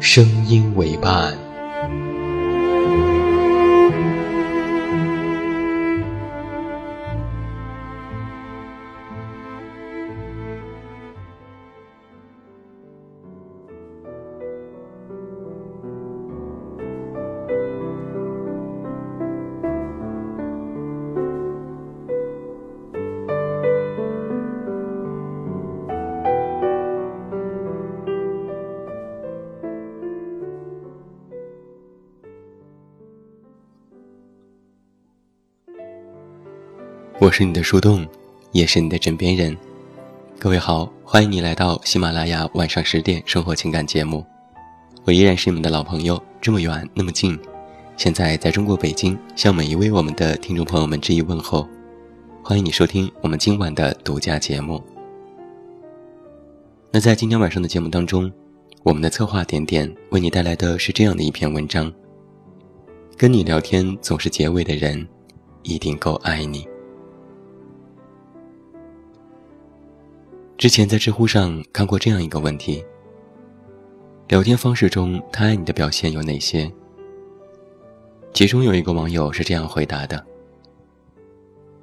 声音为伴。我是你的树洞，也是你的枕边人。各位好，欢迎你来到喜马拉雅晚上十点生活情感节目。我依然是你们的老朋友，这么远那么近，现在在中国北京，向每一位我们的听众朋友们致以问候。欢迎你收听我们今晚的独家节目。那在今天晚上的节目当中，我们的策划点点为你带来的是这样的一篇文章：跟你聊天总是结尾的人，一定够爱你。之前在知乎上看过这样一个问题：聊天方式中他爱你的表现有哪些？其中有一个网友是这样回答的：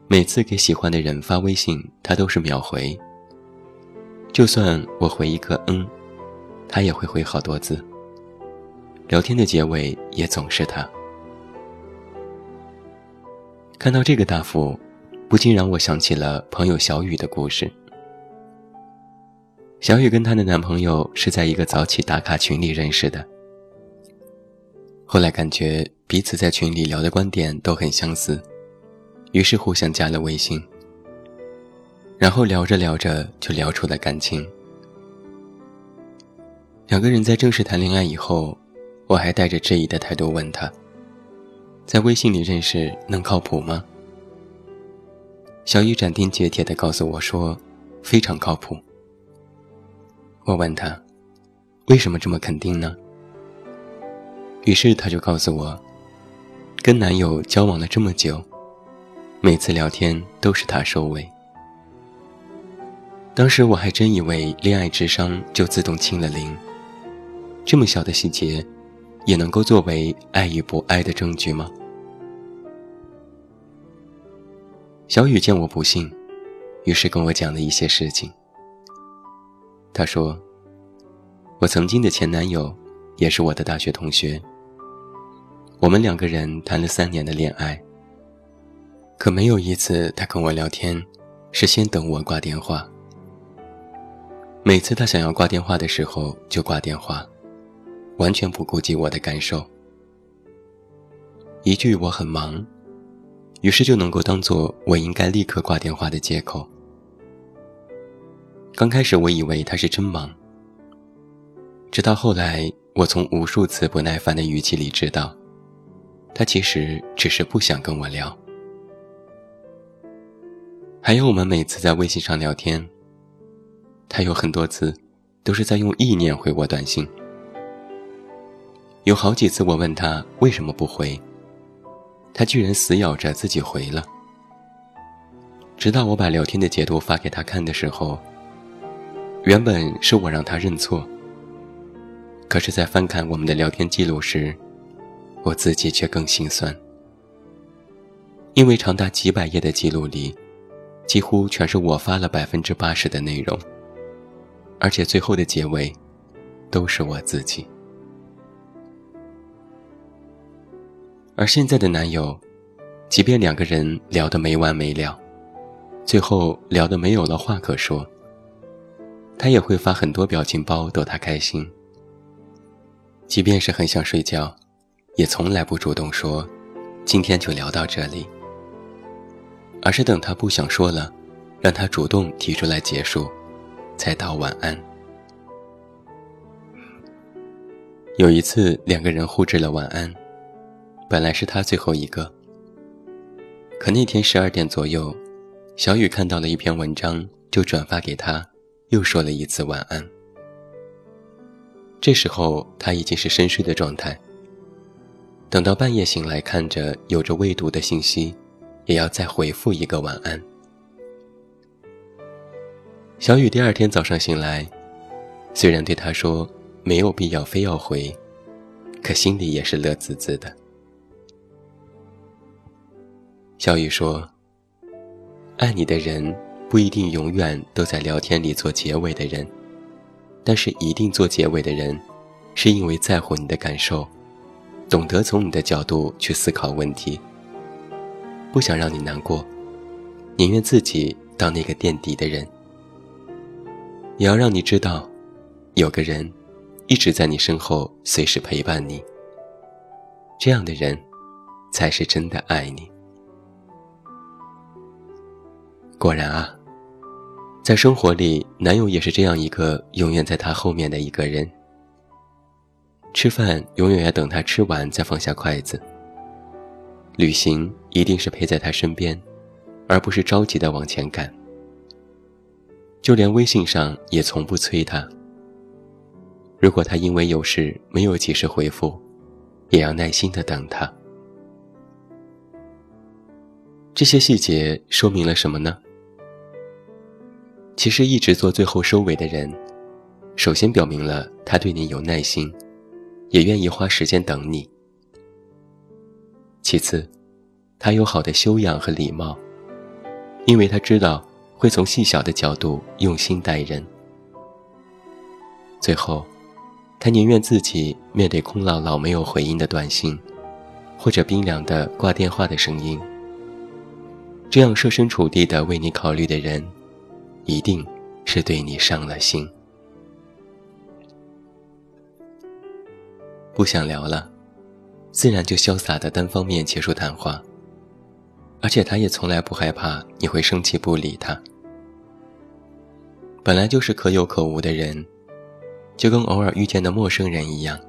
每次给喜欢的人发微信，他都是秒回。就算我回一个嗯，他也会回好多字。聊天的结尾也总是他。看到这个答复，不禁让我想起了朋友小雨的故事。小雨跟她的男朋友是在一个早起打卡群里认识的，后来感觉彼此在群里聊的观点都很相似，于是互相加了微信。然后聊着聊着就聊出了感情。两个人在正式谈恋爱以后，我还带着质疑的态度问他：“在微信里认识能靠谱吗？”小雨斩钉截铁地告诉我说：“非常靠谱。”我问他：“为什么这么肯定呢？”于是他就告诉我：“跟男友交往了这么久，每次聊天都是他收尾。”当时我还真以为恋爱智商就自动清了零，这么小的细节，也能够作为爱与不爱的证据吗？小雨见我不信，于是跟我讲了一些事情。他说：“我曾经的前男友，也是我的大学同学。我们两个人谈了三年的恋爱，可没有一次他跟我聊天是先等我挂电话。每次他想要挂电话的时候就挂电话，完全不顾及我的感受。一句我很忙，于是就能够当做我应该立刻挂电话的借口。”刚开始我以为他是真忙，直到后来，我从无数次不耐烦的语气里知道，他其实只是不想跟我聊。还有我们每次在微信上聊天，他有很多次都是在用意念回我短信，有好几次我问他为什么不回，他居然死咬着自己回了。直到我把聊天的截图发给他看的时候。原本是我让他认错，可是，在翻看我们的聊天记录时，我自己却更心酸。因为长达几百页的记录里，几乎全是我发了百分之八十的内容，而且最后的结尾，都是我自己。而现在的男友，即便两个人聊得没完没了，最后聊得没有了话可说，他也会发很多表情包逗她开心。即便是很想睡觉，也从来不主动说：“今天就聊到这里。”而是等他不想说了，让他主动提出来结束，才道晚安。有一次，两个人互致了晚安，本来是他最后一个，可那天十二点左右，小雨看到了一篇文章，就转发给他，又说了一次晚安。这时候他已经是深睡的状态，等到半夜醒来，看着有着未读的信息。也要再回复一个晚安。小雨第二天早上醒来，虽然对他说没有必要非要回，可心里也是乐滋滋的。小雨说：“爱你的人不一定永远都在聊天里做结尾的人，但是一定做结尾的人，是因为在乎你的感受，懂得从你的角度去思考问题。”不想让你难过，宁愿自己当那个垫底的人，也要让你知道，有个人一直在你身后，随时陪伴你。这样的人，才是真的爱你。果然啊，在生活里，男友也是这样一个永远在他后面的一个人。吃饭永远要等他吃完再放下筷子。旅行一定是陪在他身边，而不是着急的往前赶。就连微信上也从不催他。如果他因为有事没有及时回复，也要耐心的等他。这些细节说明了什么呢？其实一直做最后收尾的人，首先表明了他对你有耐心，也愿意花时间等你。其次，他有好的修养和礼貌，因为他知道会从细小的角度用心待人。最后，他宁愿自己面对空落落没有回音的短信，或者冰凉的挂电话的声音。这样设身处地的为你考虑的人，一定是对你上了心。不想聊了。自然就潇洒的单方面结束谈话，而且他也从来不害怕你会生气不理他。本来就是可有可无的人，就跟偶尔遇见的陌生人一样。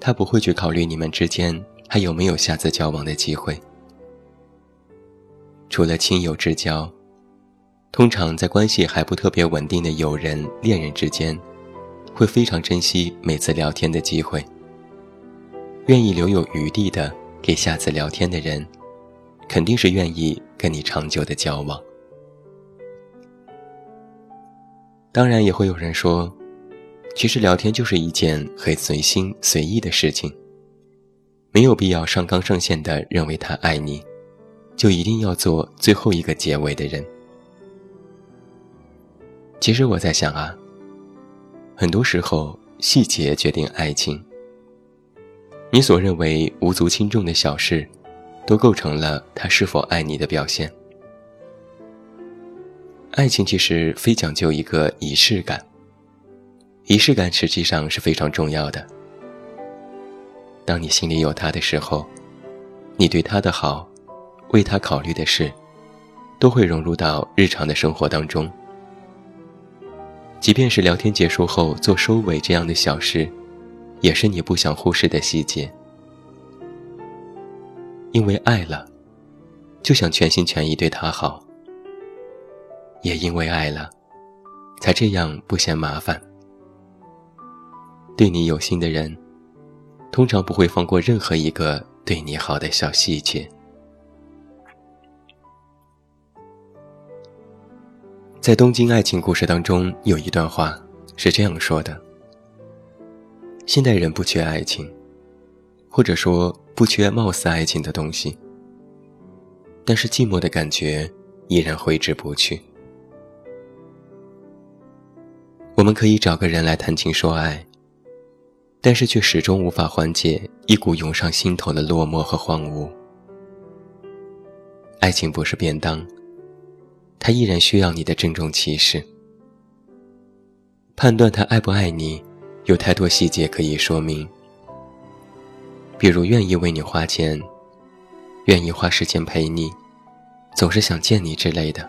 他不会去考虑你们之间还有没有下次交往的机会。除了亲友之交，通常在关系还不特别稳定的友人、恋人之间，会非常珍惜每次聊天的机会。愿意留有余地的给下次聊天的人，肯定是愿意跟你长久的交往。当然，也会有人说，其实聊天就是一件很随心随意的事情，没有必要上纲上线的认为他爱你，就一定要做最后一个结尾的人。其实我在想啊，很多时候细节决定爱情。你所认为无足轻重的小事，都构成了他是否爱你的表现。爱情其实非讲究一个仪式感，仪式感实际上是非常重要的。当你心里有他的时候，你对他的好，为他考虑的事，都会融入到日常的生活当中。即便是聊天结束后做收尾这样的小事。也是你不想忽视的细节，因为爱了，就想全心全意对他好；也因为爱了，才这样不嫌麻烦。对你有心的人，通常不会放过任何一个对你好的小细节。在《东京爱情故事》当中，有一段话是这样说的。现代人不缺爱情，或者说不缺貌似爱情的东西，但是寂寞的感觉依然挥之不去。我们可以找个人来谈情说爱，但是却始终无法缓解一股涌上心头的落寞和荒芜。爱情不是便当，它依然需要你的郑重其事。判断他爱不爱你，有太多细节可以说明，比如愿意为你花钱，愿意花时间陪你，总是想见你之类的。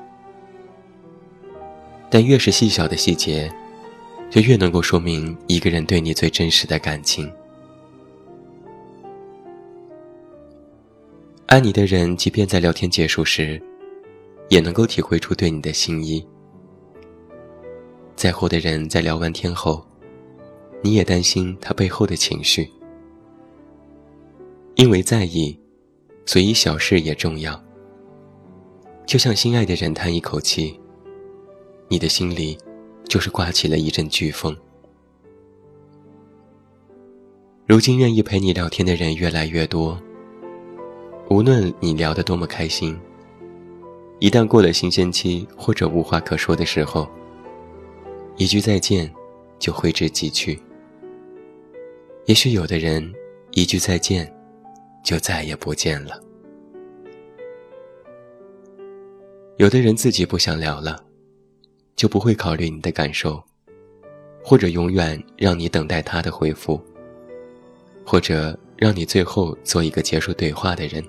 但越是细小的细节。就越能够说明一个人对你最真实的感情。爱你的人，即便在聊天结束时，也能够体会出对你的心意。在乎的人在聊完天后，你也担心他背后的情绪。因为在意，所以小事也重要。就像心爱的人叹一口气，你的心里。就是刮起了一阵飓风。如今愿意陪你聊天的人越来越多，无论你聊得多么开心，一旦过了新鲜期或者无话可说的时候，一句再见就挥之即去。也许有的人一句再见，就再也不见了；有的人自己不想聊了。就不会考虑你的感受，或者永远让你等待他的回复，或者让你最后做一个结束对话的人。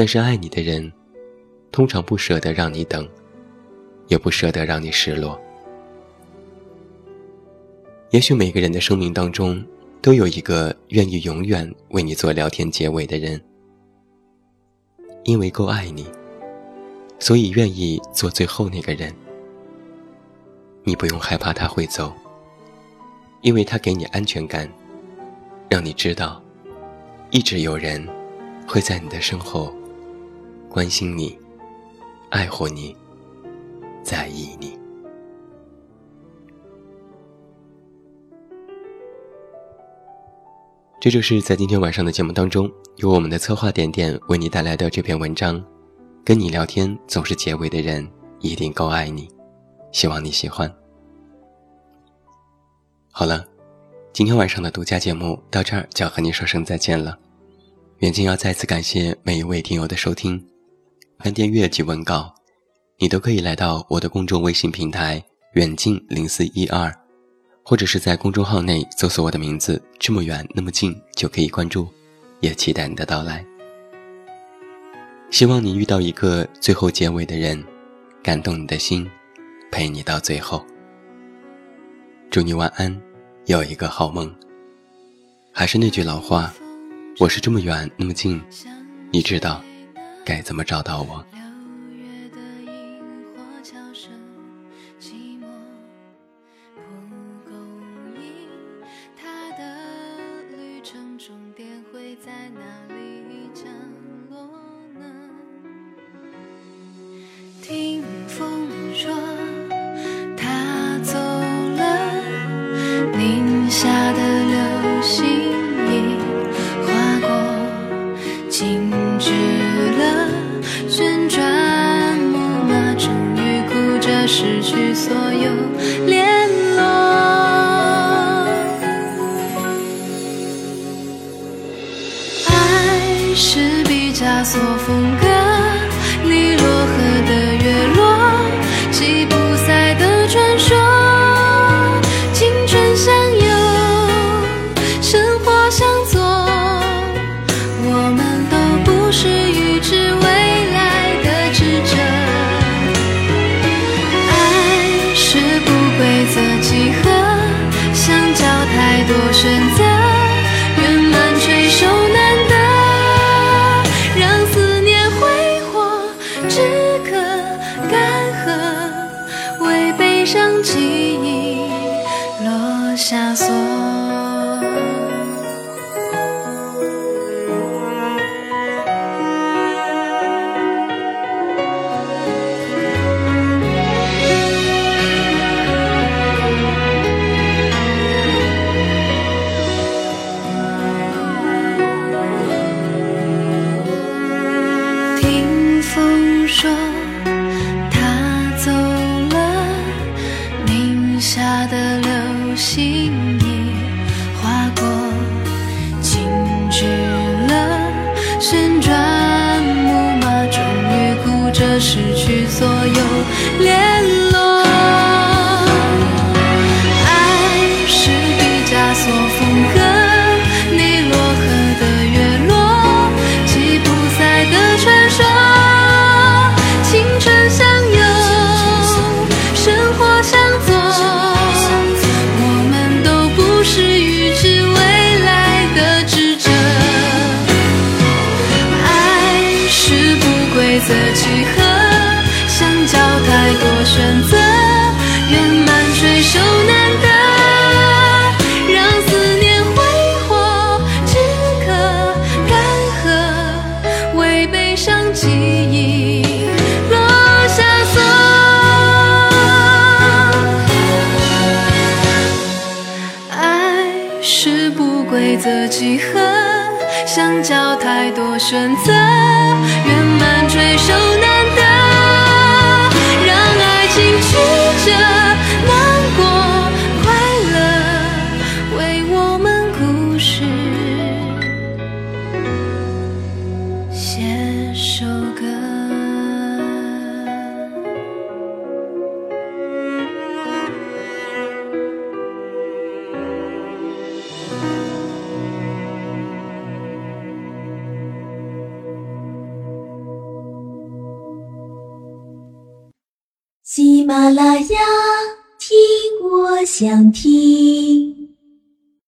但是爱你的人，通常不舍得让你等，也不舍得让你失落。也许每个人的生命当中，都有一个愿意永远为你做聊天结尾的人，因为够爱你。所以愿意做最后那个人，你不用害怕他会走，因为他给你安全感，让你知道，一直有人会在你的身后关心你、爱护你、在意你。这就是在今天晚上的节目当中，由我们的策划点点为你带来的这篇文章。跟你聊天总是结尾的人，一定够爱你。希望你喜欢。好了，今天晚上的独家节目到这儿就要和你说声再见了。远近要再次感谢每一位听友的收听，看订阅及文稿，你都可以来到我的公众微信平台远近零四一二，或者是在公众号内搜索我的名字这么远那么近就可以关注，也期待你的到来。希望你遇到一个最后结尾的人，感动你的心，陪你到最后。祝你晚安，有一个好梦。还是那句老话，我是这么远那么近，你知道该怎么找到我。失去所有的流马拉雅，听我想听。